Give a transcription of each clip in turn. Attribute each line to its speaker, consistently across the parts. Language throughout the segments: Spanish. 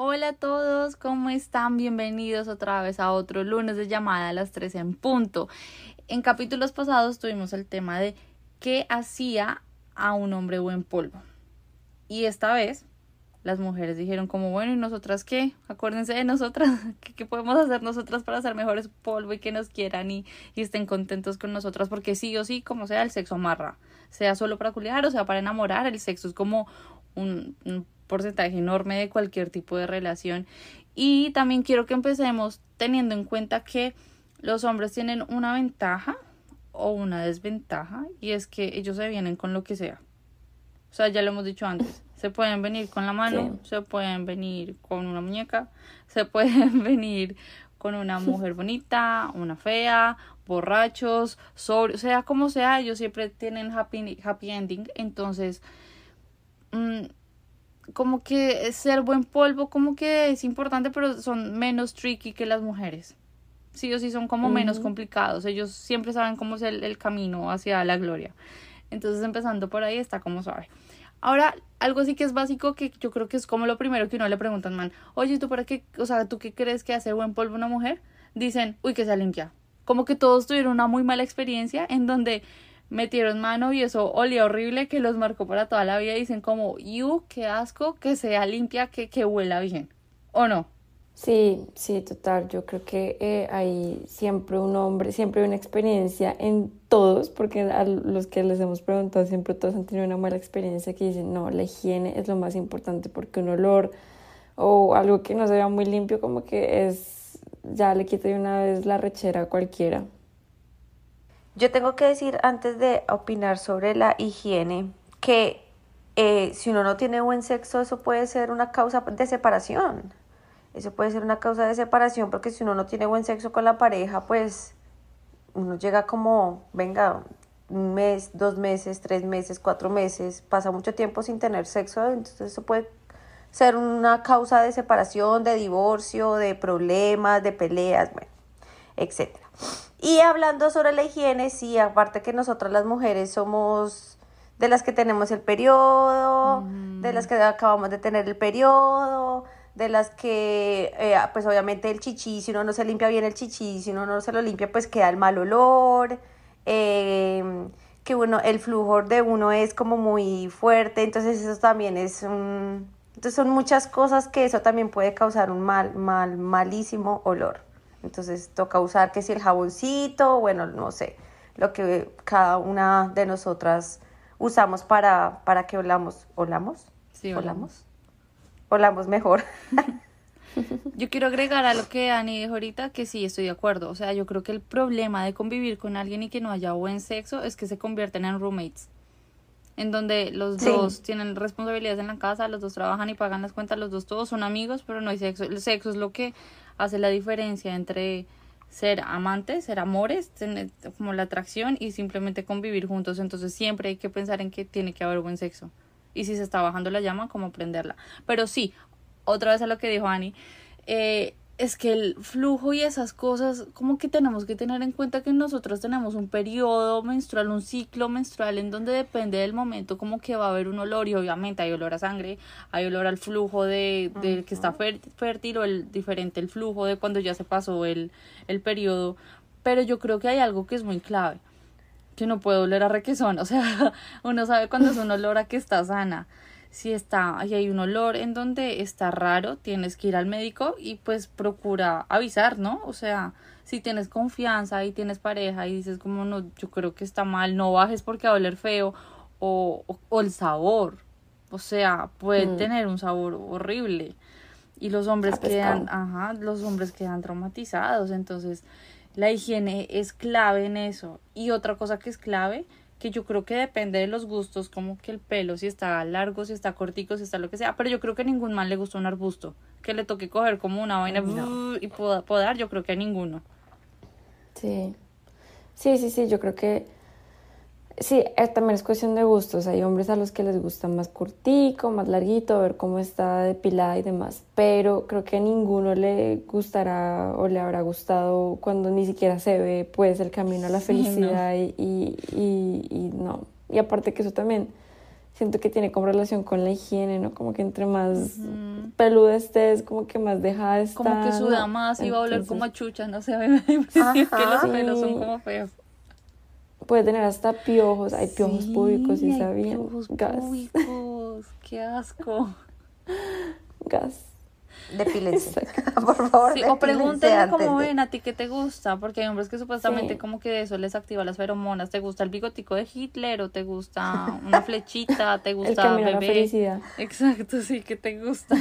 Speaker 1: Hola a todos, ¿cómo están? Bienvenidos otra vez a otro lunes de llamada a las 3 en punto. En capítulos pasados tuvimos el tema de qué hacía a un hombre buen polvo. Y esta vez las mujeres dijeron como, bueno, ¿y nosotras qué? Acuérdense de nosotras, ¿qué, podemos hacer nosotras para hacer mejores polvo y que nos quieran y, estén contentos con nosotras? Porque sí o sí, como sea, el sexo amarra, sea solo para culiar o sea para enamorar, el sexo es como un porcentaje enorme de cualquier tipo de relación. Y también quiero que empecemos teniendo en cuenta que los hombres tienen una ventaja o una desventaja y es que ellos se vienen con lo que sea. O sea, ya lo hemos dicho antes, se pueden venir con la mano, se pueden venir con una muñeca, se pueden venir con una mujer bonita, una fea, borrachos, sobre, sea como sea, ellos siempre tienen happy, happy ending. Entonces, mm, como que ser buen polvo, como que es importante, pero son menos tricky que las mujeres. Sí o sí son como menos complicados. Ellos siempre saben cómo es el, camino hacia la gloria. Entonces, empezando por ahí, está como suave. Ahora, algo sí que es básico que yo creo que es como lo primero que uno le preguntan, man, oye, ¿tú para qué, o sea, ¿tú qué crees que hace buen polvo una mujer? Dicen, uy, que se limpia. Como que todos tuvieron una muy mala experiencia en donde metieron mano y eso olía horrible que los marcó para toda la vida. Dicen como, yu, qué asco, que sea limpia, que, que huela bien. ¿O no?
Speaker 2: Sí, sí, total. Yo creo que eh, hay siempre un hombre, siempre una experiencia en todos, porque a los que les hemos preguntado siempre todos han tenido una mala experiencia que dicen, no, la higiene es lo más importante porque un olor o algo que no se vea muy limpio como que es, ya le quita de una vez la rechera a cualquiera.
Speaker 3: Yo tengo que decir antes de opinar sobre la higiene que eh, si uno no tiene buen sexo, eso puede ser una causa de separación. Eso puede ser una causa de separación porque si uno no tiene buen sexo con la pareja, pues uno llega como, venga, un mes, dos meses, tres meses, cuatro meses, pasa mucho tiempo sin tener sexo, entonces eso puede ser una causa de separación, de divorcio, de problemas, de peleas, bueno, etcétera. Y hablando sobre la higiene, sí, aparte que nosotras las mujeres somos de las que tenemos el periodo, de las que acabamos de tener el periodo, de las que, eh, pues obviamente el chichi, si uno no se limpia bien el chichi, si uno no se lo limpia, pues queda el mal olor, em, que uno, el flujo de uno es como muy fuerte, entonces eso también es un... Entonces son muchas cosas que eso también puede causar un mal, mal, malísimo olor. Entonces toca usar que si el jaboncito, bueno, no sé, lo que cada una de nosotras usamos para, para que olamos. ¿Olamos?
Speaker 1: Sí, olamos.
Speaker 3: Olamos mejor.
Speaker 1: Yo quiero agregar a lo que Ani dijo ahorita que sí, estoy de acuerdo. O sea, yo creo que el problema de convivir con alguien y que no haya buen sexo es que se convierten en roommates. En donde los dos tienen responsabilidades en la casa, los dos trabajan y pagan las cuentas, los dos todos son amigos, pero no hay sexo. El sexo es lo que hace la diferencia entre ser amantes, ser amores, tener como la atracción y simplemente convivir juntos. Entonces siempre hay que pensar en que tiene que haber buen sexo. Y si se está bajando la llama, como prenderla. Pero sí, otra vez a lo que dijo Ani, eh, es que el flujo y esas cosas, como que tenemos que tener en cuenta que nosotros tenemos un periodo menstrual, un ciclo menstrual en donde depende del momento como que va a haber un olor y obviamente hay olor a sangre, hay olor al flujo de, de que está fértil o el diferente el flujo de cuando ya se pasó el, el periodo, pero yo creo que hay algo que es muy clave, que no puede oler a requesón, o sea, uno sabe cuando es un olor a que está sana si está y hay un olor en donde está raro, tienes que ir al médico y pues procura avisar, ¿no? O sea, si tienes confianza y tienes pareja y dices como no, yo creo que está mal, no bajes porque va a oler feo o, o, el sabor, o sea, puede mm. tener un sabor horrible. Y los hombres quedan, ajá, los hombres quedan traumatizados, entonces la higiene es clave en eso. Y otra cosa que es clave que yo creo que depende de los gustos, como que el pelo, si está largo, si está cortico, si está lo que sea, pero yo creo que a ningún man le gusta un arbusto, que le toque coger como una vaina y podar, yo creo que a ninguno.
Speaker 2: Sí, sí, sí, sí, yo creo que Sí, eh, también es cuestión de gustos. Hay hombres a los que les gusta más cortico, más larguito, ver cómo está depilada y demás. Pero creo que a ninguno le gustará o le habrá gustado cuando ni siquiera se ve pues el camino a la felicidad y, y, y, no. Y aparte que eso también siento que tiene como relación con la higiene, ¿no? Como que entre más peluda estés, como que más dejada está.
Speaker 1: Como que suda más y va a oler como a chucha, no sé, a mí que los pelos son como feos
Speaker 2: puede tener hasta piojos, hay piojos públicos y sabían.
Speaker 1: Piojos Gas. públicos, qué asco.
Speaker 2: Gas.
Speaker 3: Depílense, por favor. Sí,
Speaker 1: o pregúntenle cómo ven a ti qué te gusta, porque hay hombres que supuestamente como que eso les activa las feromonas. ¿Te gusta el bigotico de Hitler o te gusta una flechita? ¿Te gusta
Speaker 2: el bebé? felicidad.
Speaker 1: Exacto, sí, que te gusta.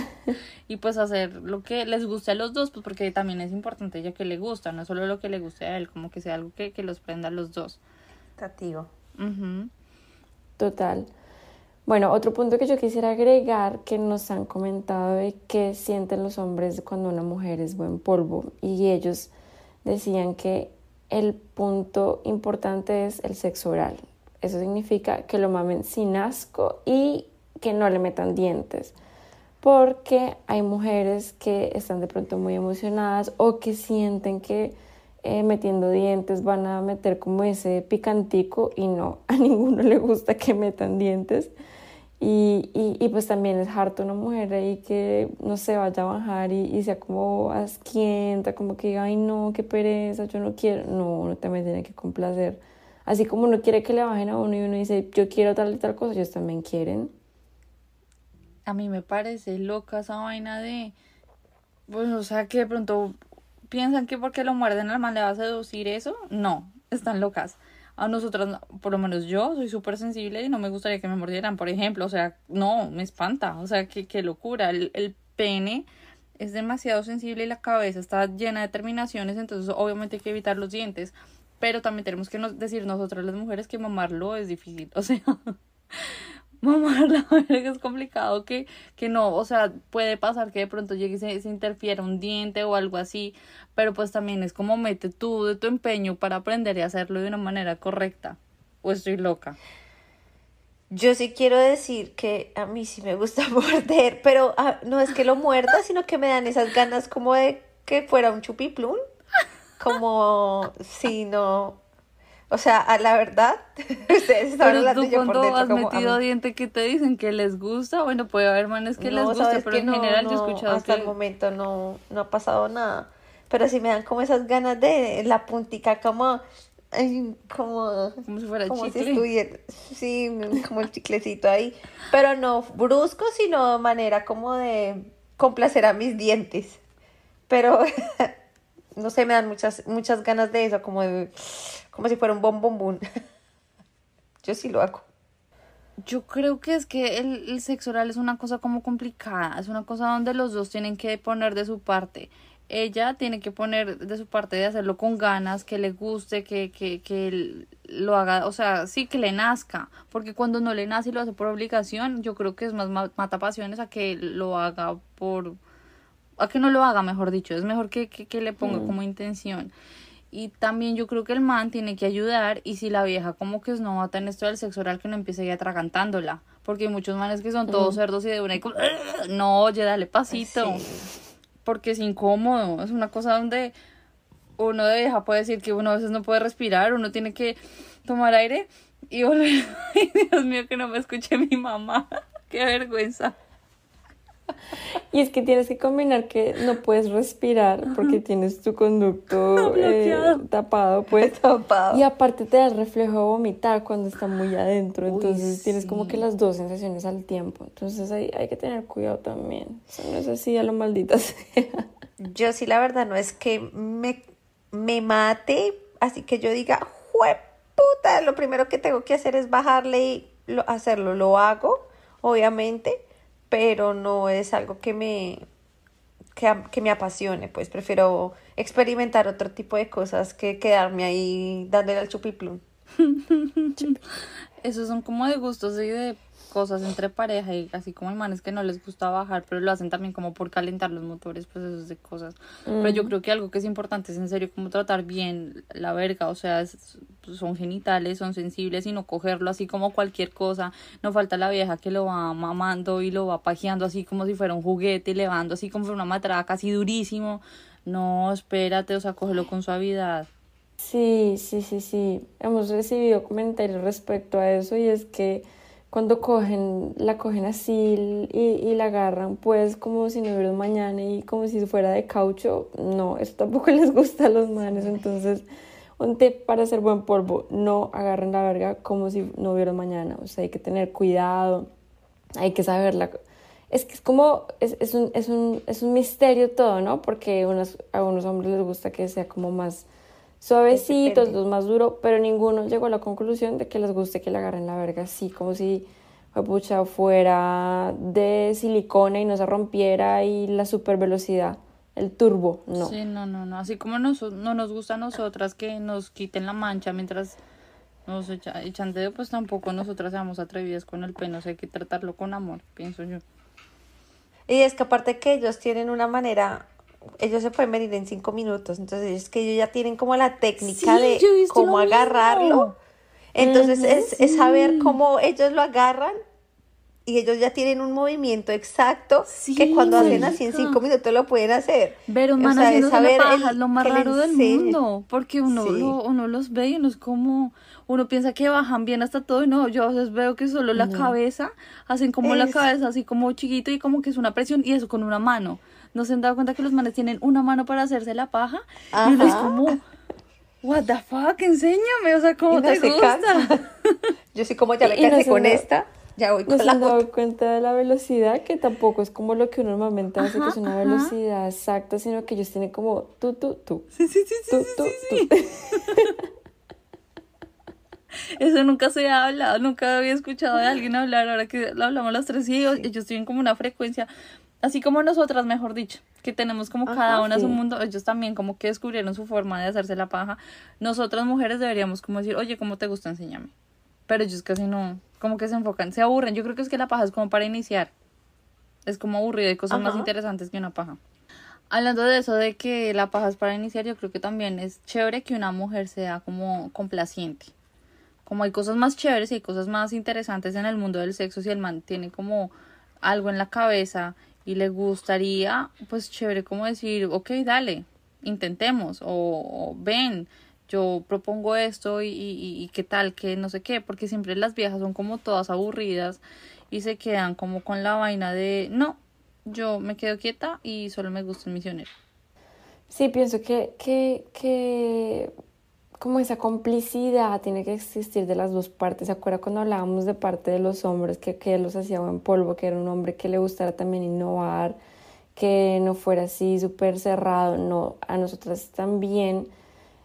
Speaker 1: y pues hacer lo que les guste a los dos, pues porque también es importante ya que le gusta, no solo lo que le guste a él, como que sea algo que, que los prenda a los dos.
Speaker 2: Total. Bueno, otro punto que yo quisiera agregar que nos han comentado de qué sienten los hombres cuando una mujer es buen polvo y ellos decían que el punto importante es el sexo oral. Eso significa que lo mamen sin asco y que no le metan dientes. Porque hay mujeres que están de pronto muy emocionadas o que sienten que eh, metiendo dientes van a meter como ese picantico y no, a ninguno le gusta que metan dientes. Y, y, pues también es harto una mujer ahí que no se vaya a bajar y, y, sea como asquienta, como que diga, ay no, qué pereza, yo no quiero. No, uno también tiene que complacer. Así como uno quiere que le bajen a uno y uno dice, yo quiero tal y tal cosa, ellos también quieren.
Speaker 1: A mí me parece loca esa vaina de, pues, o sea, que de pronto piensan que porque lo muerden al man le va a seducir eso. No, están locas. A nosotras, por lo menos yo, soy súper sensible y no me gustaría que me mordieran, por ejemplo. O sea, no, me espanta. O sea, qué, qué locura. El, el pene es demasiado sensible y la cabeza está llena de terminaciones, entonces obviamente hay que evitar los dientes. Pero también tenemos que decir nosotras las mujeres que mamarlo es difícil. O sea, mamá, la verdad que es complicado que, que no, o sea, puede pasar que de pronto llegue y se, se, interfiera un diente o algo así, pero pues también es como mete tú de tu empeño para aprender y hacerlo de una manera correcta. O estoy loca.
Speaker 3: Yo sí quiero decir que a mí sí me gusta morder, pero ah, no es que lo muerda, sino que me dan esas ganas como de que fuera un chupiplum. Como si no, o sea, a la verdad, ustedes
Speaker 1: están hablando tú cuando has metido diente que te dicen que les gusta, bueno, puede haber manes que les guste, pero en general yo he escuchado
Speaker 3: hasta el momento no, no ha pasado nada. Pero sí me dan como esas ganas de la puntica como como
Speaker 1: como si fuera como chicle.
Speaker 3: Si sí, como el chiclecito ahí, pero no brusco, sino manera como de complacer a mis dientes. Pero no sé, me dan muchas muchas ganas de eso, como de como si fuera un bom Yo sí lo hago.
Speaker 1: Yo creo que es que el, el, sexo oral es una cosa como complicada, es una cosa donde los dos tienen que poner de su parte. Ella tiene que poner de su parte de hacerlo con ganas, que le guste, que, que, que lo haga, o sea, sí que le nazca, porque cuando no le nace y lo hace por obligación, yo creo que es más mata pasiones a que lo haga por, a que no lo haga, mejor dicho, es mejor que, que, que le ponga mm. como intención. Y también yo creo que el man tiene que ayudar y si la vieja como que es novata en esto del sexo oral que no empiece ya atragantándola. Porque hay muchos manes que son todos cerdos y de una y como, no, oye, dale pasito. Porque es incómodo. Es una cosa donde uno de vieja puede decir que uno a veces no puede respirar, uno tiene que tomar aire y volver. Ay, Dios mío, que no me escuche mi mamá. Qué vergüenza.
Speaker 2: Y es que tienes que combinar que no puedes respirar porque tienes tu conducto eh, tapado, pues.
Speaker 3: Tapado.
Speaker 2: Y aparte te da el reflejo de vomitar cuando está muy adentro. Entonces tienes como que las dos sensaciones al tiempo. Entonces hay, hay que tener cuidado también. no es así a lo maldita sea.
Speaker 3: Yo sí, la verdad, no es que me, me mate, así que yo diga, puta, lo primero que tengo que hacer es bajarle y hacerlo. Lo hago, obviamente pero no es algo que me, que, me apasione, pues prefiero experimentar otro tipo de cosas que quedarme ahí dándole al chupiplum.
Speaker 1: Esos son como de gustos y de cosas entre pareja y así como hay manes que no les gusta bajar, pero lo hacen también como por calentar los motores, pues eso es de cosas. Pero yo creo que algo que es importante es en serio como tratar bien la verga, o sea, es- son genitales, son sensibles y no cogerlo así como cualquier cosa. No falta la vieja que lo va mamando y lo va pajeando así como si fuera un juguete y le va dando así como si fuera una matraca así durísimo. No, espérate, o sea, cógelo con suavidad.
Speaker 2: Sí, sí, sí, sí. Hemos recibido comentarios respecto a eso y es que cuando cogen, la cogen así y, y la agarran pues como si no hubiera mañana y como si fuera de caucho, no, eso tampoco les gusta a los manes. Entonces, un tip para hacer buen polvo, no agarren la verga como si no hubiera mañana. O sea, hay que tener cuidado, hay que saberla. Es que es como, es, es un, es, un, es un misterio todo, ¿no? Porque unos, a unos hombres les gusta que sea como más suavecito,
Speaker 3: Depende.
Speaker 2: otros más duro, pero ninguno llegó a la conclusión de que les guste que le agarren la verga así, como si pucha, fuera de silicona y no se rompiera y la super velocidad, el turbo, no.
Speaker 1: Sí, no, no, no. Así como nos, no nos gusta a nosotras que nos quiten la mancha mientras nos echa- echan dedo, pues tampoco nosotras seamos atrevidas con el pene. O sea, hay que tratarlo con amor, pienso yo.
Speaker 3: Y es que aparte que ellos tienen una manera, ellos se pueden venir en cinco minutos, entonces es que ellos ya tienen como la técnica
Speaker 1: Sí,
Speaker 3: de cómo
Speaker 1: mismo.
Speaker 3: agarrarlo. Entonces es, es saber cómo ellos lo agarran y ellos ya tienen un movimiento exacto
Speaker 1: Sí,
Speaker 3: que cuando hacen así en cinco minutos lo pueden hacer.
Speaker 1: Ver un
Speaker 3: O
Speaker 1: man
Speaker 3: sea, es saber
Speaker 1: paja
Speaker 3: el-
Speaker 1: lo más raro del mundo. Porque uno, lo- uno los ve y uno es como. Uno piensa que bajan bien hasta todo y no. Yo a veces veo que solo la cabeza hacen como la cabeza así como chiquito y como que es una presión y eso con una mano. ¿No se han dado cuenta que los manes tienen una mano para hacerse la paja? Y uno es
Speaker 3: Ajá.
Speaker 1: como. What the fuck, enséñame, o sea, ¿cómo
Speaker 3: no
Speaker 1: te
Speaker 3: se
Speaker 1: gusta?
Speaker 3: cansa. Yo sí como ya me
Speaker 2: no
Speaker 3: cansé
Speaker 2: se
Speaker 3: con
Speaker 2: da-
Speaker 3: esta, ya voy
Speaker 2: No
Speaker 3: con
Speaker 2: se
Speaker 3: la
Speaker 2: han dado cuenta de la velocidad, que tampoco es como lo que uno normalmente hace, que
Speaker 1: Ajá,
Speaker 2: es una
Speaker 1: ajá.
Speaker 2: velocidad exacta, sino que ellos tienen como tú, tú, tú,
Speaker 1: Sí, sí, sí, sí,
Speaker 2: tú,
Speaker 1: sí,
Speaker 2: tú,
Speaker 1: sí,
Speaker 2: tú.
Speaker 1: Eso nunca se ha hablado, nunca había escuchado de alguien hablar, ahora que lo hablamos las tres y ellos, ellos tienen como una frecuencia, así como nosotras, mejor dicho, que tenemos como cada una su
Speaker 2: sí.
Speaker 1: mundo, ellos también como que descubrieron su forma de hacerse la paja. Nosotras mujeres deberíamos como decir, oye, ¿cómo te gusta? Enséñame. Pero ellos casi no, como que se enfocan, se aburren. Yo creo que es que la paja es como para iniciar. Es como aburrido, hay cosas más interesantes que una paja. Hablando de eso, de que la paja es para iniciar, yo creo que también es chévere que una mujer sea como complaciente. Como hay cosas más chéveres y hay cosas más interesantes en el mundo del sexo, si el man tiene como algo en la cabeza y le gustaría, pues chévere como decir, ok, dale, intentemos, o, ven, yo propongo esto y, y, y qué tal, que no sé qué, porque siempre las viejas son como todas aburridas y se quedan como con la vaina de, no, yo me quedo quieta y solo me gusta el misionero.
Speaker 2: Sí, pienso que, que, que como esa complicidad tiene que existir de las dos partes. ¿Se acuerda cuando hablábamos de parte de los hombres que, que los hacía buen polvo, que era un hombre que le gustara también innovar, que no fuera así súper cerrado? No, a nosotras también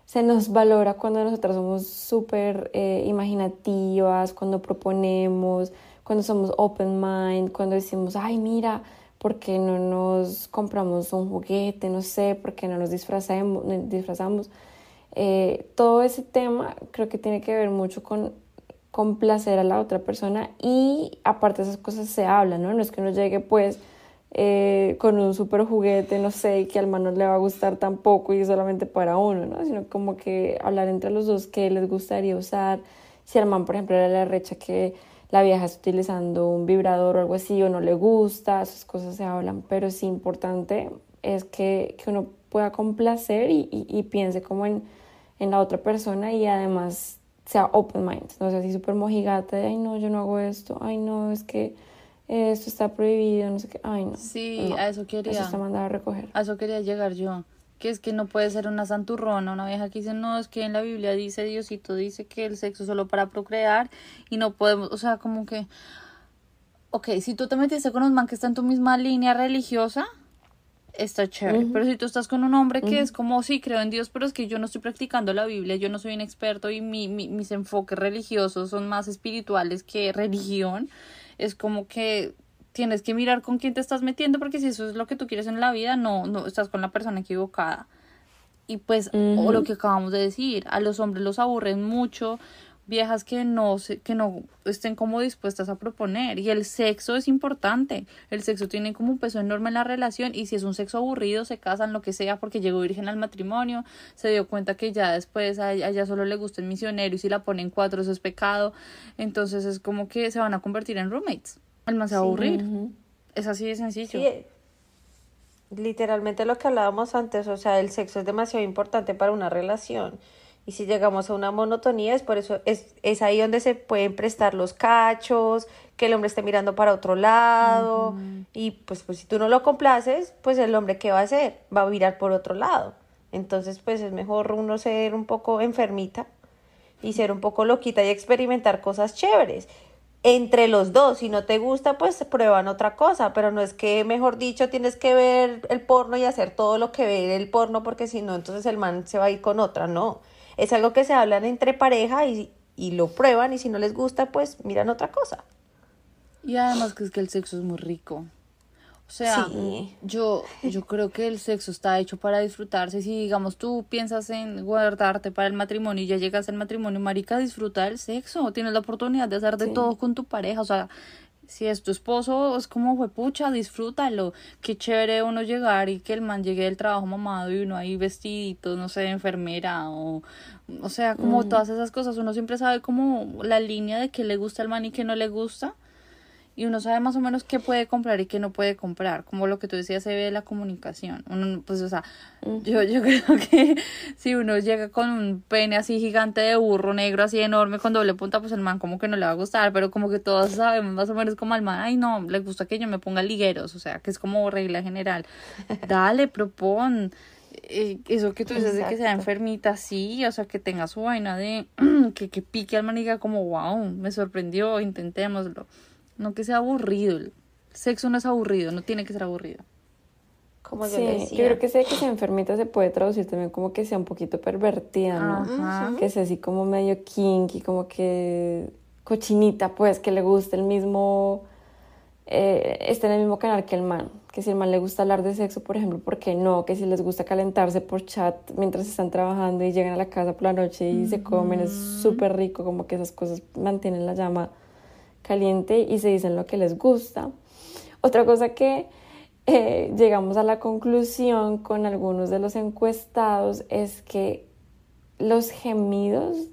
Speaker 2: se nos valora cuando nosotras somos súper eh, imaginativas, cuando proponemos, cuando somos open mind, cuando decimos, ay, mira, ¿por qué no nos compramos un juguete? No sé, ¿por qué no nos disfrazamos? disfrazamos? Eh, todo ese tema creo que tiene que ver mucho con complacer a la otra persona y aparte esas cosas se hablan, ¿no? No es que uno llegue pues eh, con un super juguete, no sé, y que al man no le va a gustar tampoco y solamente para uno, ¿no? Sino como que hablar entre los dos qué les gustaría usar. Si al man, por ejemplo, le la recha que la vieja está utilizando un vibrador o algo así o no le gusta, esas cosas se hablan, pero sí importante es que, que uno pueda complacer y, y, y piense como en, en la otra persona y además sea open mind, no sea así súper mojigata de, ay no, yo no hago esto, ay no, es que esto está prohibido, no sé qué, ay no.
Speaker 1: Sí,
Speaker 2: no,
Speaker 1: a eso quería.
Speaker 2: Eso está mandado a recoger.
Speaker 1: A eso quería llegar yo. Que es que no puede ser una santurrona, una vieja que dice, no, es que en la Biblia dice, Diosito dice que el sexo es solo para procrear y no podemos, o sea, como que, ok, si tú te metiste con un man que está en tu misma línea religiosa, está chévere, pero si tú estás con un hombre que es como, sí, creo en Dios, pero es que yo no estoy practicando la Biblia, yo no soy un experto y mi, mi- mis enfoques religiosos son más espirituales que religión, es como que tienes que mirar con quién te estás metiendo porque si eso es lo que tú quieres en la vida, no, no estás con la persona equivocada. Y pues, o lo que acabamos de decir, a los hombres los aburren mucho viejas que no se, que no estén como dispuestas a proponer. Y el sexo es importante. El sexo tiene como un peso enorme en la relación. Y si es un sexo aburrido se casan lo que sea porque llegó virgen al matrimonio se dio cuenta que ya después a ella, solo le gusta el misionero y si la ponen cuatro eso es pecado. Entonces es como que se van a convertir en roommates. El más se va a aburrir. es así de sencillo.
Speaker 3: Sí, literalmente lo que hablábamos antes, o sea, el sexo es demasiado importante para una relación. Y si llegamos a una monotonía, es por eso, es, es ahí donde se pueden prestar los cachos, que el hombre esté mirando para otro lado. Y pues, pues si tú no lo complaces, pues el hombre, ¿qué va a hacer? Va a mirar por otro lado. Entonces, pues es mejor uno ser un poco enfermita y ser un poco loquita y experimentar cosas chéveres entre los dos. Si no te gusta, pues prueban otra cosa, pero no es que, mejor dicho, tienes que ver el porno y hacer todo lo que ve el porno, porque si no, entonces el man se va a ir con otra, no. Es algo que se hablan entre pareja y, y lo prueban y si no les gusta, pues miran otra cosa.
Speaker 1: Y además que es que el sexo es muy rico. O sea,
Speaker 3: Sí.
Speaker 1: yo, yo creo que el sexo está hecho para disfrutarse. Si, digamos, tú piensas en guardarte para el matrimonio y ya llegas al matrimonio, marica, disfruta del sexo. Tienes la oportunidad de hacer de todo con tu pareja. O sea, si es tu esposo, es como fue pucha, disfrútalo. Qué chévere uno llegar y que el man llegue del trabajo mamado y uno ahí vestidito, no sé, de enfermera o, o sea, como todas esas cosas. Uno siempre sabe como la línea de qué le gusta al man y qué no le gusta y uno sabe más o menos qué puede comprar y qué no puede comprar, como lo que tú decías se ve la comunicación. Uno, pues, o sea, yo, yo creo que si uno llega con un pene así gigante de burro negro, así enorme, con doble punta, pues el man como que no le va a gustar, pero como que todos sabemos más o menos como al man, ay no, le gusta que yo me ponga ligueros, o sea, que es como regla general. Dale, propon. Eh, eso que tú dices de que sea enfermita, sí, o sea, que tenga su vaina de que, que pique al man y diga como, wow, me sorprendió, intentémoslo. No que sea aburrido. El sexo no es aburrido, no tiene que ser aburrido.
Speaker 3: Como yo
Speaker 2: Sí, yo
Speaker 3: decía.
Speaker 2: creo que ese que sea enfermita se puede traducir también como que sea un poquito pervertida, ¿no?
Speaker 1: Ajá.
Speaker 2: Que sea así como medio kinky, como que cochinita, pues, que le guste el mismo, eh, esté en el mismo canal que el man. Que si el man le gusta hablar de sexo, por ejemplo, ¿por qué no? Que si les gusta calentarse por chat mientras están trabajando y llegan a la casa por la noche y se comen, es súper rico, como que esas cosas mantienen la llama caliente y se dicen lo que les gusta. Otra cosa que eh, llegamos a la conclusión con algunos de los encuestados es que los gemidos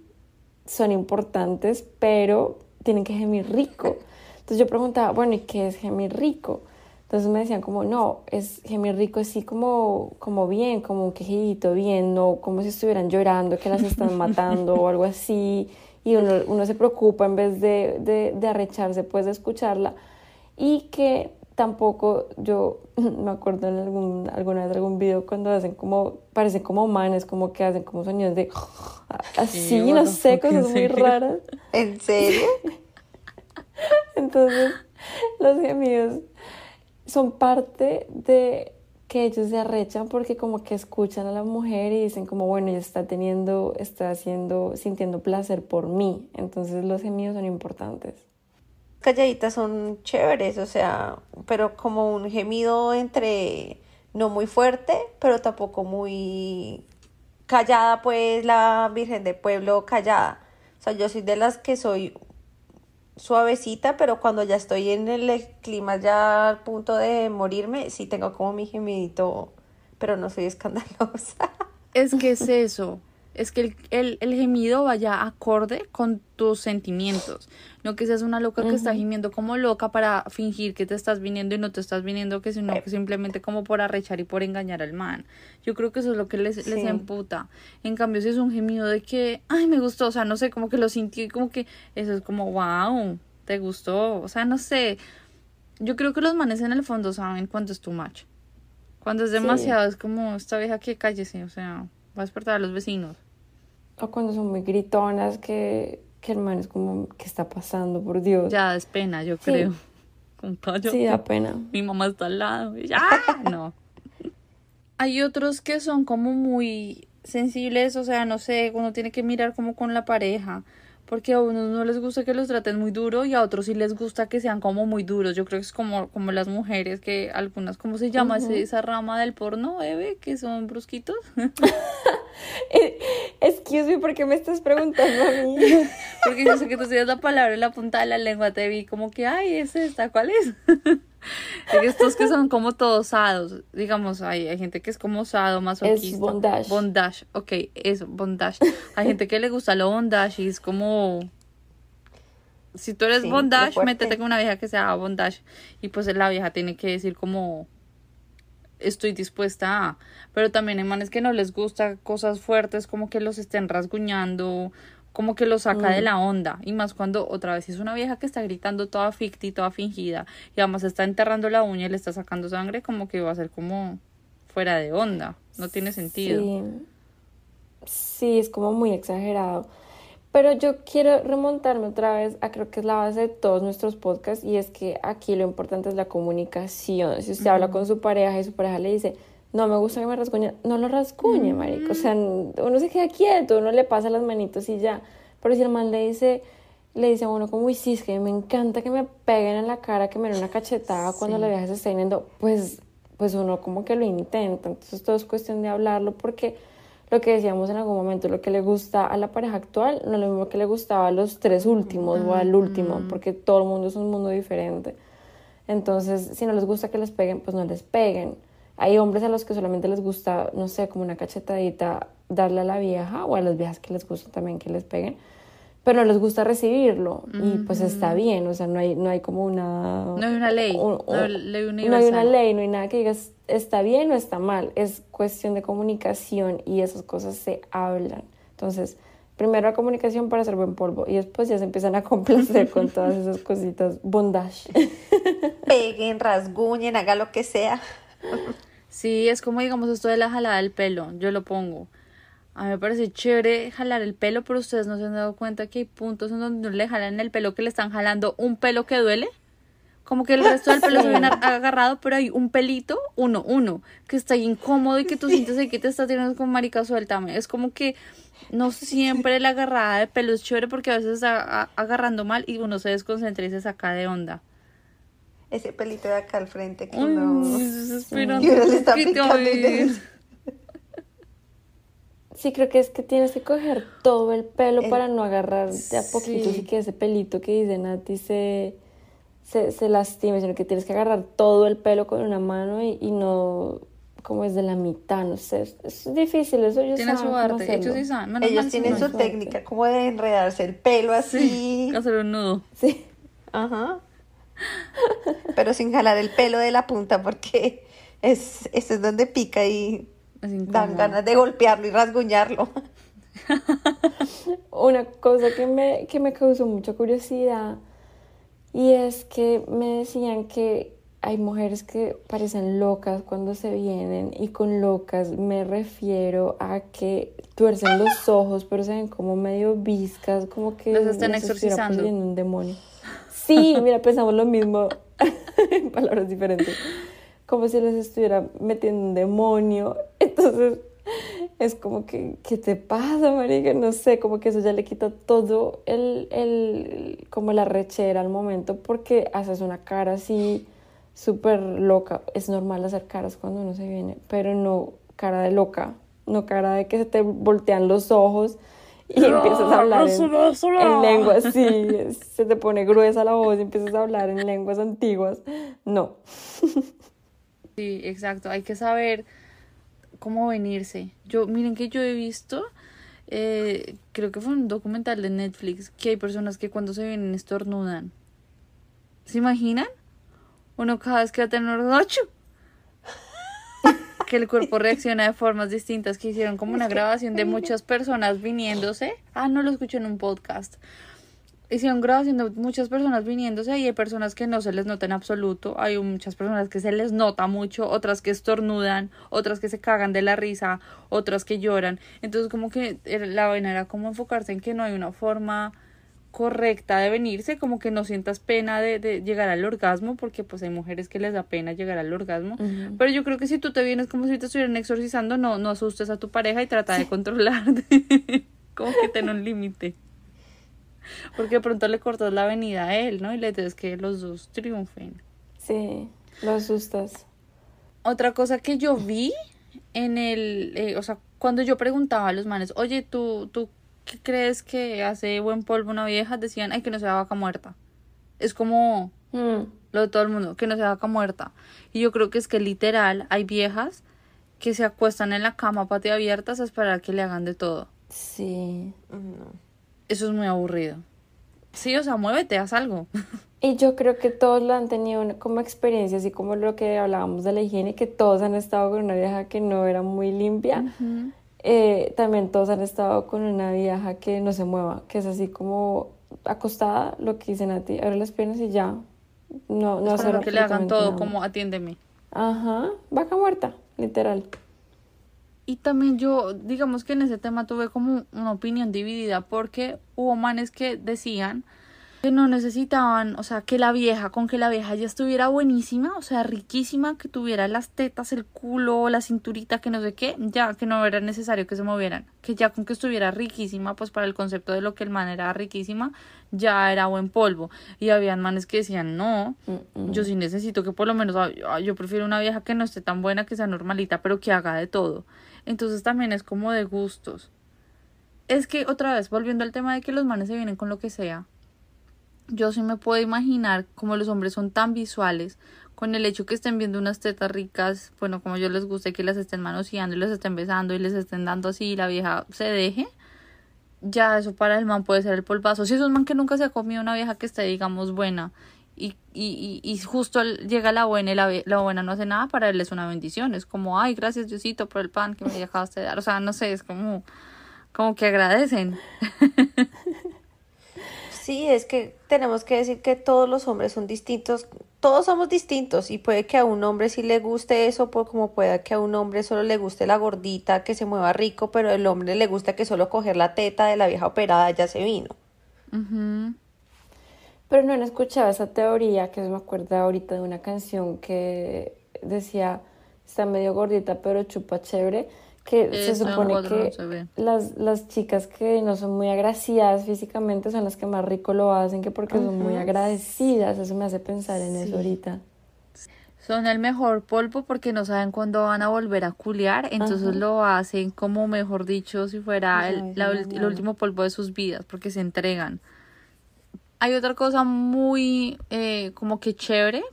Speaker 2: son importantes, pero tienen que gemir rico. Entonces yo preguntaba, bueno, ¿y qué es gemir rico? Entonces me decían como, no, es gemir rico así como, como bien, como un quejidito bien, no como si estuvieran llorando, que las están matando o algo así. Y uno, uno se preocupa en vez de, de, de arrecharse, pues de escucharla. Y que tampoco, yo me acuerdo en algún, alguna vez de algún video cuando hacen como, parecen como manes, como que hacen como sonidos de así,
Speaker 1: Sí,
Speaker 2: no sé,
Speaker 1: fuck, ¿en
Speaker 2: cosas muy raras.
Speaker 3: ¿En serio?
Speaker 2: Entonces, los gemidos son parte de que ellos se arrechan porque como que escuchan a la mujer y dicen como, bueno, ella está teniendo, está haciendo, sintiendo placer por mí. Entonces los gemidos son importantes.
Speaker 3: Calladitas son chéveres, o sea, pero como un gemido entre no muy fuerte, pero tampoco muy callada, pues la Virgen del Pueblo callada. O sea, yo soy de las que soy suavecita, pero cuando ya estoy en el clima ya al punto de morirme, sí tengo como mi gemidito, pero no soy escandalosa.
Speaker 1: Es que es eso. Es que el, el, el gemido vaya acorde con tus sentimientos. No que seas una loca que está gimiendo como loca para fingir que te estás viniendo y no te estás viniendo, que sino que simplemente como por arrechar y por engañar al man. Yo creo que eso es lo que les, les emputa. En cambio, si es un gemido de que, ay, me gustó, o sea, no sé, como que lo sintió y como que eso es como, wow, te gustó. O sea, no sé. Yo creo que los manes en el fondo saben cuánto es too much. Cuando es demasiado, es como esta vieja que cállese, o sea, va a despertar a los vecinos.
Speaker 2: O cuando son muy gritonas que, que el man es como, ¿qué está pasando? Por Dios.
Speaker 1: Ya es pena, yo creo. Con callo.
Speaker 2: Sí, da pena.
Speaker 1: Mi mamá está al lado. y ya, no. Hay otros que son como muy sensibles, o sea, no sé, uno tiene que mirar como con la pareja. Porque a unos no les gusta que los traten muy duro y a otros sí les gusta que sean como muy duros. Yo creo que es como, como las mujeres que algunas, ¿cómo se llama ese- esa rama del porno, Eve? Que son brusquitos.
Speaker 2: Excuse me, ¿por qué me estás preguntando a mí?
Speaker 1: Porque yo sé que tú tienes la palabra en la punta de la lengua, te vi como que, ay, es esta, ¿cuál es? Estos que son como todos osados, digamos, hay, hay gente que es como osado, masoquista.
Speaker 2: Es bondage.
Speaker 1: Bondage, ok, eso, bondage. Hay gente que le gusta lo bondage y es como... Si tú eres
Speaker 3: Sí,
Speaker 1: bondage, métete con una vieja que sea bondage. Y pues la vieja tiene que decir como estoy dispuesta a. Pero también hay manes que no les gusta cosas fuertes, como que los estén rasguñando, como que los saca
Speaker 3: Mm.
Speaker 1: de la onda. Y más cuando otra vez si es una vieja que está gritando toda ficti, toda fingida, y además está enterrando la uña y le está sacando sangre, como que va a ser como fuera de onda. No tiene sentido.
Speaker 2: Sí. Sí, es como muy exagerado. Pero yo quiero remontarme otra vez a creo que es la base de todos nuestros podcasts y es que aquí lo importante es la comunicación. Si usted habla con su pareja y su pareja le dice, no me gusta que me rasguñe, no lo rasguñe, marico. O sea, uno se queda quieto, uno le pasa las manitos y ya. Pero si el man le dice, le dice a uno como, uy, sí, es que me encanta que me peguen en la cara, que me den una cachetada cuando la vieja se está yendo, pues, pues uno como que lo intenta. Entonces todo es cuestión de hablarlo porque lo que decíamos en algún momento, lo que le gusta a la pareja actual no es lo mismo que le gustaba a los tres últimos o al último, porque todo el mundo es un mundo diferente. Entonces, si no les gusta que les peguen, pues no les peguen. Hay hombres a los que solamente les gusta, no sé, como una cachetadita darle a la vieja o a las viejas que les gusta también que les peguen, pero no les gusta recibirlo y pues está bien, o sea, no hay, no hay como una...
Speaker 1: No hay una ley, no hay ley
Speaker 2: no hay una ley, no hay nada que digas está bien o está mal, es cuestión de comunicación y esas cosas se hablan. Entonces, primero la comunicación para hacer buen polvo y después ya se empiezan a complacer con todas esas cositas bondage.
Speaker 3: Peguen, rasguñen, haga lo que sea.
Speaker 1: Sí, es como digamos esto de la jalada del pelo, yo lo pongo. A mí me parece chévere jalar el pelo, pero ustedes no se han dado cuenta que hay puntos en donde no le jalan el pelo que le están jalando un pelo que duele. Como que el resto del pelo se viene agarrado, pero hay un pelito, uno, uno, que está ahí incómodo y que tú sientes ahí que te está tirando como marica, suéltame. Es como que no siempre la agarrada de pelo es chévere porque a veces está agarrando mal y uno se desconcentra y se saca de onda.
Speaker 3: Ese pelito de acá al frente que
Speaker 1: Uy,
Speaker 3: uno...
Speaker 1: es.
Speaker 3: Y uno le está
Speaker 1: ¿Qué te
Speaker 3: picando dedo.
Speaker 2: Sí, creo que es que tienes que coger todo el pelo
Speaker 3: El-
Speaker 2: para no agarrar de a poquito
Speaker 1: Sí.
Speaker 2: y que ese pelito que dicen a ti se, se, se lastime, sino que tienes que agarrar todo el pelo con una mano y, y no como es de la mitad, no sé, es, es difícil, eso yo
Speaker 1: Tiene su arte. Ellos sí saben. Menos
Speaker 3: Ellos
Speaker 1: mal
Speaker 3: tienen
Speaker 1: saben.
Speaker 3: su técnica como de enredarse el pelo así.
Speaker 1: Hacer un nudo.
Speaker 2: Sí.
Speaker 3: Ajá. Pero sin jalar el pelo de la punta porque es, ese es donde pica y. dan ganas de golpearlo y rasguñarlo.
Speaker 2: Una cosa que me, que me causó mucha curiosidad y es que me decían que hay mujeres que parecen locas cuando se vienen y con locas me refiero a que tuercen los ojos pero se ven como medio viscas, como que
Speaker 1: Los están exorcizando.
Speaker 2: un demonio. Sí, mira, pensamos lo mismo en palabras diferentes. Como si les estuviera metiendo un demonio. Entonces, es como que, ¿qué te pasa, marica? No sé, como que eso ya le quita todo el, el, como la rechera al momento porque haces una cara así súper loca. Es normal hacer caras cuando uno se viene, pero no cara de loca, no cara de que se te voltean los ojos y empiezas a hablar en, en lenguas, sí, se te pone gruesa la voz y empiezas a hablar en lenguas antiguas. No.
Speaker 1: Sí, exacto. Hay que saber cómo venirse. Yo, miren que yo he visto, eh, creo que fue un documental de Netflix, que hay personas que cuando se vienen estornudan. ¿Se imaginan? Uno cada vez que va a tener ocho. Que el cuerpo reacciona de formas distintas, que hicieron como una grabación de muchas personas viniéndose. Ah, no lo escuché en un podcast. Hicieron grabación de muchas personas viniéndose y hay personas que no se les nota en absoluto. Hay muchas personas que se les nota mucho, otras que estornudan, otras que se cagan de la risa, otras que lloran. Entonces como que la vaina era como enfocarse en que no hay una forma correcta de venirse, como que no sientas pena de, de llegar al orgasmo, porque pues hay mujeres que les da pena llegar al orgasmo. Pero yo creo que si tú te vienes como si te estuvieran exorcizando, no, no asustes a tu pareja y trata de controlarte. como que ten un límite. Porque de pronto le cortas la venida a él, ¿no? Y le dices que los dos triunfen.
Speaker 2: Sí, lo asustas.
Speaker 1: Otra cosa que yo vi en el, eh, o sea, cuando yo preguntaba a los manes, oye, ¿tú, tú qué crees que hace buen polvo una vieja? Decían, ay, que no sea vaca muerta. Es como
Speaker 2: Mm,
Speaker 1: lo de todo el mundo, que no sea vaca muerta. Y yo creo que es que literal hay viejas que se acuestan en la cama patio abiertas a esperar que le hagan de todo.
Speaker 2: sí.
Speaker 1: Eso es muy aburrido. Sí, o sea, muévete, haz algo.
Speaker 2: Y yo creo que todos lo han tenido como experiencia, así como lo que hablábamos de la higiene, que todos han estado con una vieja que no era muy limpia. Eh, también todos han estado con una vieja que no se mueva, que es así como acostada, lo que dicen a ti, abre las piernas y ya. No, no
Speaker 1: Esperando que le hagan todo
Speaker 2: nada.
Speaker 1: como atiéndeme.
Speaker 2: Ajá, vaca muerta, literal.
Speaker 1: Y también yo, digamos que en ese tema tuve como una opinión dividida porque hubo manes que decían que no necesitaban, o sea, que la vieja, con que la vieja ya estuviera buenísima, o sea, riquísima, que tuviera las tetas, el culo, la cinturita, que no sé qué, ya que no era necesario que se movieran, que ya con que estuviera riquísima, pues para el concepto de lo que el man era riquísima, ya era buen polvo. Y habían manes que decían, no,
Speaker 2: Mm,
Speaker 1: yo sí necesito que por lo menos, ay, yo prefiero una vieja que no esté tan buena, que sea normalita, pero que haga de todo. Entonces también es como de gustos. Es que otra vez, volviendo al tema de que los manes se vienen con lo que sea, yo sí me puedo imaginar como los hombres son tan visuales, con el hecho que estén viendo unas tetas ricas, bueno, como yo les guste que las estén manoseando y les estén besando y les estén dando así y la vieja se deje, ya eso para el man puede ser el polvazo. Si es un man que nunca se ha comido una vieja que esté, digamos, buena y, y, y, justo llega la buena y la, la buena no hace nada, para él es una bendición. Es como, ay, gracias Diosito por el pan que me dejaste de dar. O sea, no sé, es como, como que agradecen.
Speaker 3: Sí, es que tenemos que decir que todos los hombres son distintos, todos somos distintos y puede que a un hombre sí le guste eso, pues como pueda que a un hombre solo le guste la gordita, que se mueva rico, pero el hombre le gusta que solo coger la teta de la vieja operada ya se vino.
Speaker 1: Ujú.
Speaker 2: Pero no han escuchado esa teoría que se me acuerda ahorita de una canción que decía, está medio gordita pero chupa chévere, que se
Speaker 1: Eso
Speaker 2: supone que
Speaker 1: se
Speaker 2: las, las chicas que no son muy agraciadas físicamente son las que más rico lo hacen, que porque son muy agradecidas, eso me hace pensar en eso ahorita.
Speaker 1: Son el mejor polvo porque no saben cuándo van a volver a culiar, entonces lo hacen como mejor dicho si fuera el, la el último polvo de sus vidas, porque se entregan. Hay otra cosa muy eh, como que chévere,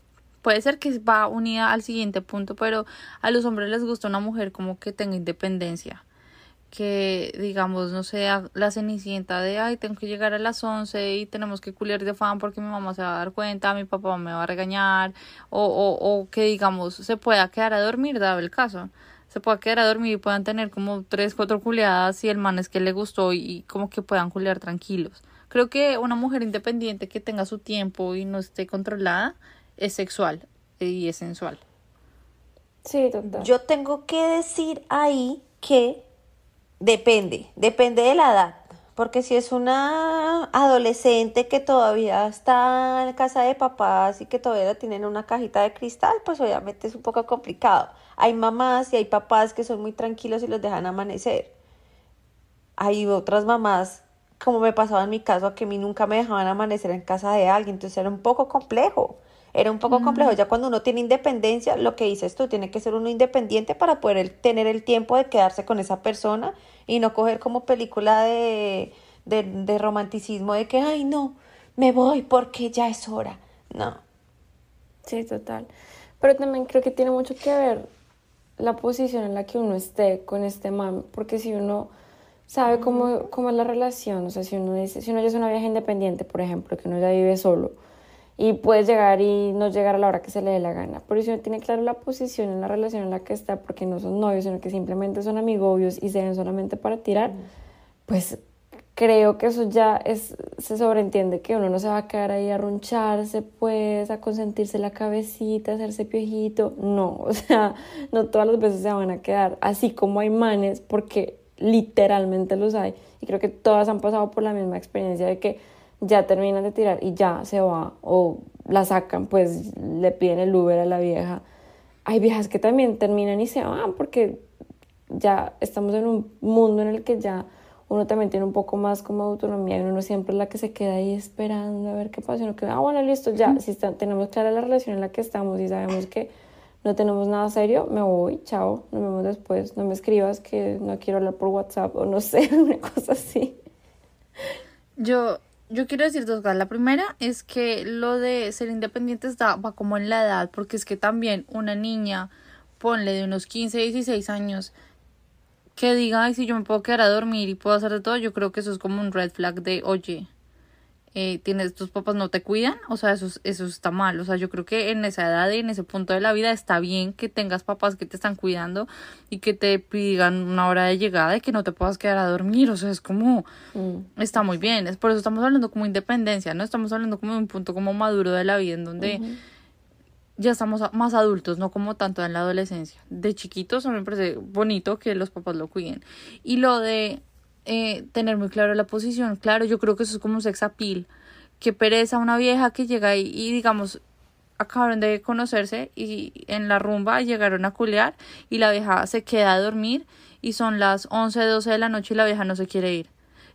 Speaker 1: puede ser que va unida al siguiente punto, pero a los hombres les gusta una mujer como que tenga independencia. Que digamos, no sea la cenicienta de ay, tengo que llegar a las 11 y tenemos que culiar de fan porque mi mamá se va a dar cuenta, mi papá me va a regañar, o, o, o que digamos se pueda quedar a dormir, dado el caso. Se pueda quedar a dormir y puedan tener como tres, cuatro culiadas y el man es que le gustó y, y como que puedan culiar tranquilos. Creo que una mujer independiente que tenga su tiempo y no esté controlada es sexual y es sensual.
Speaker 2: Sí, total.
Speaker 3: Yo tengo que decir ahí que depende, depende de la edad. Porque si es una adolescente que todavía está en casa de papás y que todavía la tienen en una cajita de cristal, pues obviamente es un poco complicado. Hay mamás y hay papás que son muy tranquilos y los dejan amanecer. Hay otras mamás, como me pasaba en mi caso, que a mí nunca me dejaban amanecer en casa de alguien, entonces era un poco complejo. Era un poco complejo. Ya cuando uno tiene independencia, lo que dices tú, tiene que ser uno independiente para poder el- tener el tiempo de quedarse con esa persona y no coger como película de, de, de romanticismo de que, ay, no, me voy porque ya es hora. No.
Speaker 2: Sí, total. Pero también creo que tiene mucho que ver la posición en la que uno esté con este man, porque si uno sabe cómo, cómo es la relación, o sea, si uno dice, si uno ya es una vieja independiente, por ejemplo, que uno ya vive solo, y puedes llegar y no llegar a la hora que se le dé la gana, pero si uno tiene claro la posición en la relación en la que está, porque no son novios, sino que simplemente son amigobios y se ven solamente para tirar, pues creo que eso ya es, se sobreentiende que uno no se va a quedar ahí a runcharse, pues, a consentirse la cabecita, a hacerse piojito. No, o sea, no todas las veces se van a quedar, así como hay manes, porque literalmente los hay. Y creo que todas han pasado por la misma experiencia de que ya terminan de tirar y ya se va, o la sacan, pues le piden el Uber a la vieja. Hay viejas que también terminan y se van porque ya estamos en un mundo en el que ya uno también tiene un poco más como autonomía y uno no siempre es la que se queda ahí esperando a ver qué pasa, sino que, ah, bueno, listo, ya, si está- tenemos clara la relación en la que estamos y sabemos que no tenemos nada serio, me voy, chao, nos vemos después, no me escribas que no quiero hablar por WhatsApp o no sé, una cosa así.
Speaker 1: Yo, yo quiero decir dos cosas. La primera es que lo de ser independiente está, va como en la edad, porque es que también una niña, ponle de unos 15, 16 años, que diga, ay, si yo me puedo quedar a dormir y puedo hacer de todo, yo creo que eso es como un red flag de, oye, eh, tienes, tus papás no te cuidan, o sea, eso, eso está mal, o sea, yo creo que en esa edad y en ese punto de la vida está bien que tengas papás que te están cuidando y que te pidan una hora de llegada y que no te puedas quedar a dormir, o sea, es como,
Speaker 2: Mm.
Speaker 1: está muy bien, es por eso estamos hablando como independencia, ¿no? Estamos hablando como de un punto como maduro de la vida en donde ya estamos más adultos, no como tanto en la adolescencia. De chiquitos a mí me parece bonito que los papás lo cuiden. Y lo de eh, tener muy claro la posición, claro, yo creo que eso es como un sex appeal. Que pereza una vieja que llega y, y digamos, acabaron de conocerse y en la rumba llegaron a culear y la vieja se queda a dormir y son las 11, 12 de la noche y la vieja no se quiere ir.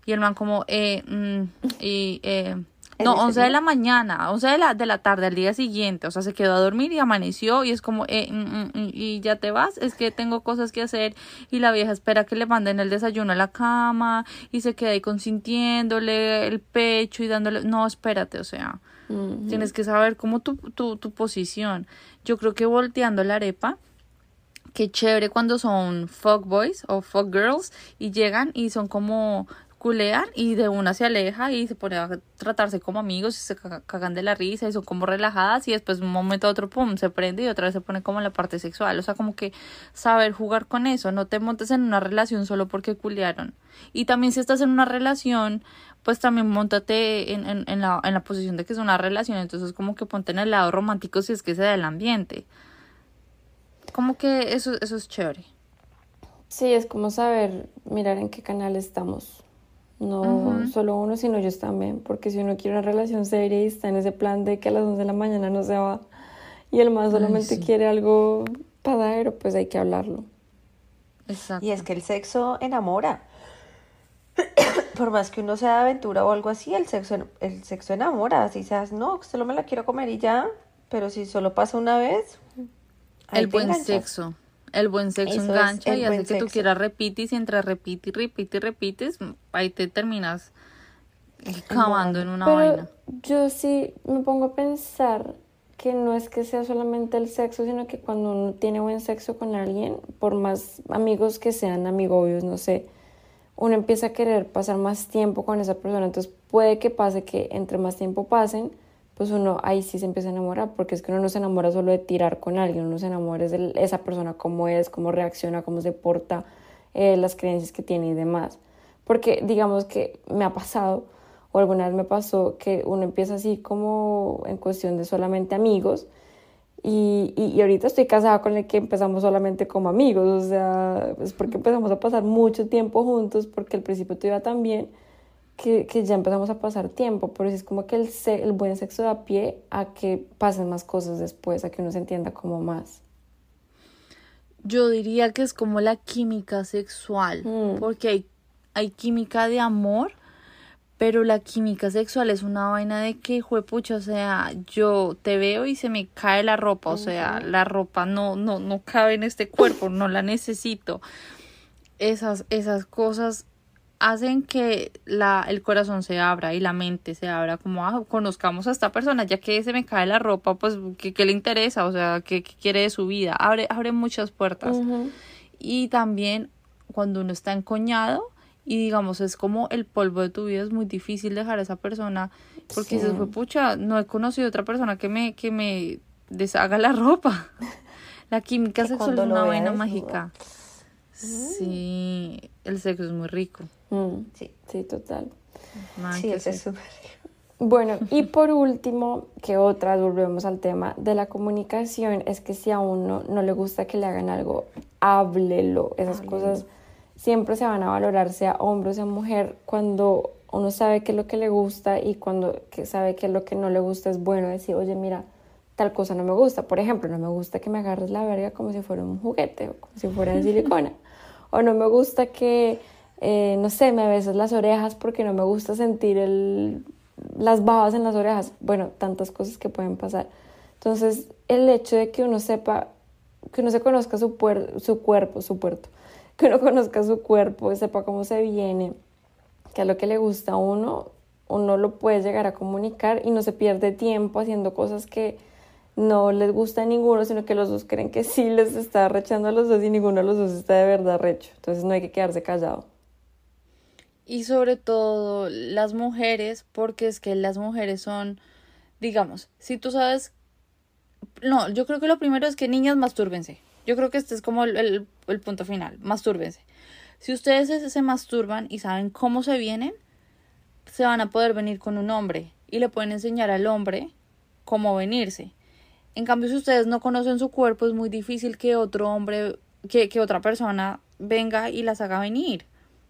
Speaker 1: Y el man como, eh, mm, y, eh, no,
Speaker 3: ese
Speaker 1: 11 de la mañana, 11 de la, de la tarde al día siguiente, o sea, se quedó a dormir y amaneció y es como, eh, mm, mm, mm, y ya te vas, es que tengo cosas que hacer y la vieja espera que le manden el desayuno a la cama y se queda ahí consintiéndole el pecho y dándole, no, espérate, o sea, tienes que saber cómo tu, tu, tu posición. Yo creo que volteando la arepa, qué chévere cuando son fuck boys o fuck girls y llegan y son como culean y de una se aleja y se pone a tratarse como amigos y se caga- cagan de la risa y son como relajadas y después de un momento a otro pum se prende y otra vez se pone como la parte sexual. O sea como que saber jugar con eso no te montes en una relación solo porque culearon. Y también si estás en una relación pues también montate en, en, en la, en la posición de que es una relación. Entonces como que ponte en el lado romántico si es que se da el ambiente. Como que eso, eso es chévere.
Speaker 2: Sí, es como saber mirar en qué canal estamos. No solo uno, sino ellos también. Porque si uno quiere una relación seria y está en ese plan de que a las 11 de la mañana no se va y el más solamente
Speaker 1: sí.
Speaker 2: quiere algo pasadero, pues hay que hablarlo.
Speaker 1: Exacto.
Speaker 3: Y es que el sexo enamora. Por más que uno sea de aventura o algo así, el sexo, el sexo enamora. Así seas, no, solo me la quiero comer y ya. Pero si solo pasa una vez,
Speaker 1: el buen
Speaker 3: enganchas.
Speaker 1: sexo. El buen sexo
Speaker 3: Eso
Speaker 1: engancha y hace que tú quieras repites y entre repite y repite y repites, ahí te terminas cavando en una
Speaker 2: Pero
Speaker 1: vaina.
Speaker 2: yo sí me pongo a pensar que no es que sea solamente el sexo, sino que cuando uno tiene buen sexo con alguien, por más amigos que sean, amigobios, no sé, uno empieza a querer pasar más tiempo con esa persona. Entonces puede que pase que entre más tiempo pasen, pues uno ahí sí se empieza a enamorar, porque es que uno no se enamora solo de tirar con alguien, uno se enamora de esa persona, cómo es, cómo reacciona, cómo se porta, eh, las creencias que tiene y demás. Porque digamos que me ha pasado, o alguna vez me pasó, que uno empieza así como en cuestión de solamente amigos, y, y, y ahorita estoy casada con el que empezamos solamente como amigos, o sea, es porque empezamos a pasar mucho tiempo juntos, porque al principio todo iba tan bien, que, que ya empezamos a pasar tiempo, pero sí es como que el, buen sexo da pie a que pasen más cosas después, a que uno se entienda como más.
Speaker 1: Yo diría que es como la química sexual,
Speaker 2: Mm.
Speaker 1: porque hay, hay química de amor, pero la química sexual es una vaina de que, juepucha, o sea, yo te veo y se me cae la ropa, o sea, la ropa no, no, no cabe en este cuerpo, no la necesito. Esas, esas cosas hacen que la, el corazón se abra y la mente se abra, como, ah, conozcamos a esta persona, ya que se me cae la ropa, pues, ¿qué, qué le interesa? O sea, ¿qué, qué quiere de su vida? Abre, abre muchas puertas. Y también cuando uno está encoñado y digamos es como el polvo de tu vida, es muy difícil dejar a esa persona porque
Speaker 2: Sí.
Speaker 1: dices, fue pucha, no he conocido otra persona que me, que me deshaga la ropa. La química
Speaker 3: Que
Speaker 1: sexual es una vaina mágica. Sí, el sexo es muy rico.
Speaker 2: Mm,
Speaker 3: Sí,
Speaker 2: sí, total.
Speaker 1: Nada
Speaker 3: sí, es súper
Speaker 2: Bueno, y por último, que otra, volvemos al tema de la comunicación, es que si a uno no le gusta que le hagan algo, háblelo. Esas
Speaker 3: Háblelo.
Speaker 2: cosas siempre se van a valorar, sea hombre o sea mujer, cuando uno sabe qué es lo que le gusta y cuando que sabe qué es lo que no le gusta, es bueno decir, oye, mira, tal cosa no me gusta. Por ejemplo, no me gusta que me agarres la verga como si fuera un juguete o como si fuera de silicona. o no me gusta que, eh, no sé, me beses las orejas porque no me gusta sentir el, las babas en las orejas. Bueno, tantas cosas que pueden pasar. Entonces, el hecho de que uno sepa que uno se conozca su, su cuerpo, su puerto, que uno conozca su cuerpo, sepa cómo se viene, que a lo que le gusta a uno, uno lo puede llegar a comunicar y no se pierde tiempo haciendo cosas que no les gusta a ninguno, sino que los dos creen que sí les está rechando a los dos y ninguno de los dos está de verdad recho. Entonces no hay que quedarse callado.
Speaker 1: Y sobre todo las mujeres, porque es que las mujeres son, digamos, si tú sabes, no, yo creo que lo primero es que niñas mastúrbense. Yo creo que este es como el, punto final, mastúrbense. Si ustedes se masturban y saben cómo se vienen, se van a poder venir con un hombre y le pueden enseñar al hombre cómo venirse. En cambio, si ustedes no conocen su cuerpo, es muy difícil que otro hombre, que, que otra persona venga y las haga venir.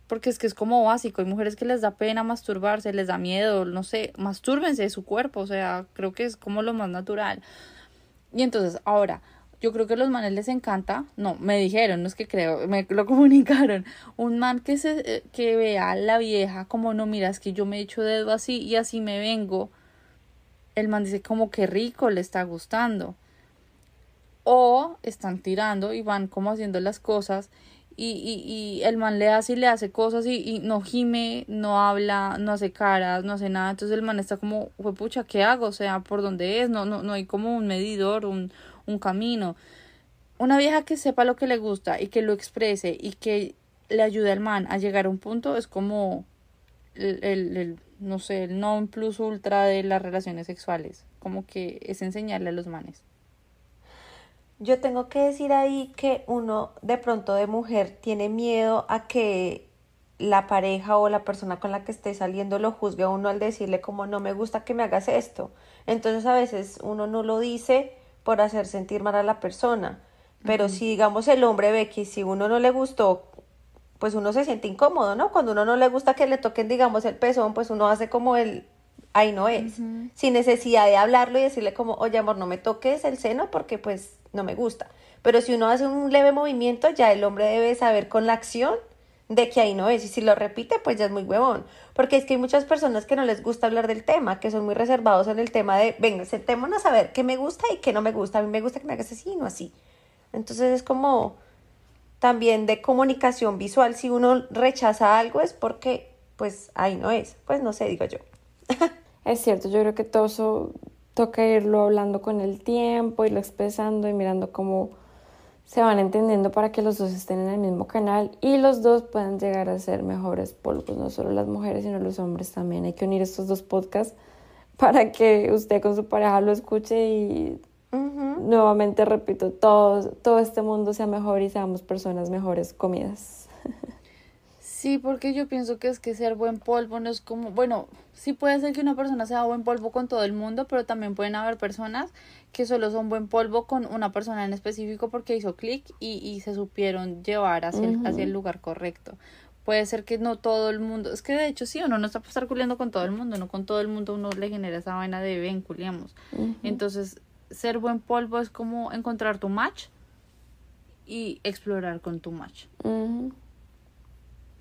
Speaker 1: Porque es que es como básico. Hay mujeres que les da pena masturbarse, les da miedo, no sé, mastúrbense su cuerpo. O sea, creo que es como lo más natural. Y entonces, ahora, yo creo que a los manes les encanta, no, me dijeron, no es que creo, me lo comunicaron, un man que se eh, que vea a la vieja como no, mira, es que yo me he hecho dedo así y así me vengo el man dice como que rico, le está gustando. O están tirando y van como haciendo las cosas y, y, y el man le hace y le hace cosas y, y, no gime, no habla, no hace caras, no hace nada. Entonces el man está como, pucha, ¿qué hago? O sea, ¿por dónde es? No, no, no hay como un medidor, un, un camino. Una vieja que sepa lo que le gusta y que lo exprese y que le ayude al man a llegar a un punto es como el, el no sé, el non plus ultra de las relaciones sexuales. Como que es enseñarle a los manes.
Speaker 3: Yo tengo que decir ahí que uno de pronto de mujer tiene miedo a que la pareja o la persona con la que esté saliendo lo juzgue a uno al decirle como no me gusta que me hagas esto. Entonces a veces uno no lo dice por hacer sentir mal a la persona. Pero si digamos el hombre ve que si uno no le gustó pues uno se siente incómodo, ¿no? Cuando uno no le gusta que le toquen, digamos, el pezón, pues uno hace como el, ahí no es, sin necesidad de hablarlo y decirle como, oye amor, no me toques el seno porque pues no me gusta. Pero si uno hace un leve movimiento, ya el hombre debe saber con la acción de que ahí no es. Y si lo repite, pues ya es muy huevón. Porque es que hay muchas personas que no les gusta hablar del tema, que son muy reservados en el tema de, venga, sentémonos a saber qué me gusta y qué no me gusta. A mí me gusta que me hagas así y no así. Entonces es como, también de comunicación visual. Si uno rechaza algo es porque, pues, ahí no es. Pues no sé, digo yo.
Speaker 2: es cierto, yo creo que todo eso toca irlo hablando con el tiempo, irlo expresando y mirando cómo se van entendiendo para que los dos estén en el mismo canal y los dos puedan llegar a ser mejores polvos, no solo las mujeres, sino los hombres también. Hay que unir estos dos podcasts para que usted con su pareja lo escuche y nuevamente repito, todo, todo este mundo sea mejor y seamos personas mejores comidas.
Speaker 1: Sí, porque yo pienso que es que ser buen polvo no es como, bueno, sí puede ser que una persona sea buen polvo con todo el mundo, pero también pueden haber personas que solo son buen polvo con una persona en específico porque hizo clic y, y, se supieron llevar hacia, el, hacia el lugar correcto. Puede ser que no todo el mundo, es que de hecho sí, uno no está por estar culiando con todo el mundo, no con todo el mundo uno le genera esa vaina de ven, culiamos. Entonces, ser buen polvo es como encontrar tu match y explorar con tu match.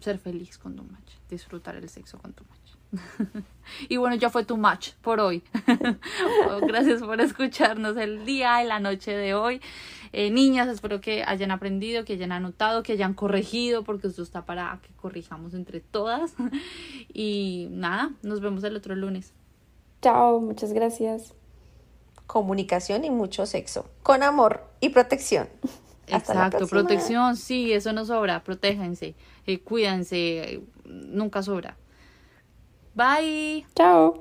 Speaker 1: Ser feliz con tu match, disfrutar el sexo con tu match. y bueno, ya fue tu match por hoy. Oh, gracias por escucharnos el día y la noche de hoy. Eh, niñas, espero que hayan aprendido, que hayan anotado, que hayan corregido, porque esto está para que corrijamos entre todas. y nada, nos vemos el otro lunes.
Speaker 2: Chao, muchas gracias
Speaker 3: comunicación y mucho sexo, con amor y protección.
Speaker 1: Exacto, protección, sí, eso no sobra, protéjense, eh, cuídense, nunca sobra. Bye.
Speaker 2: Chao.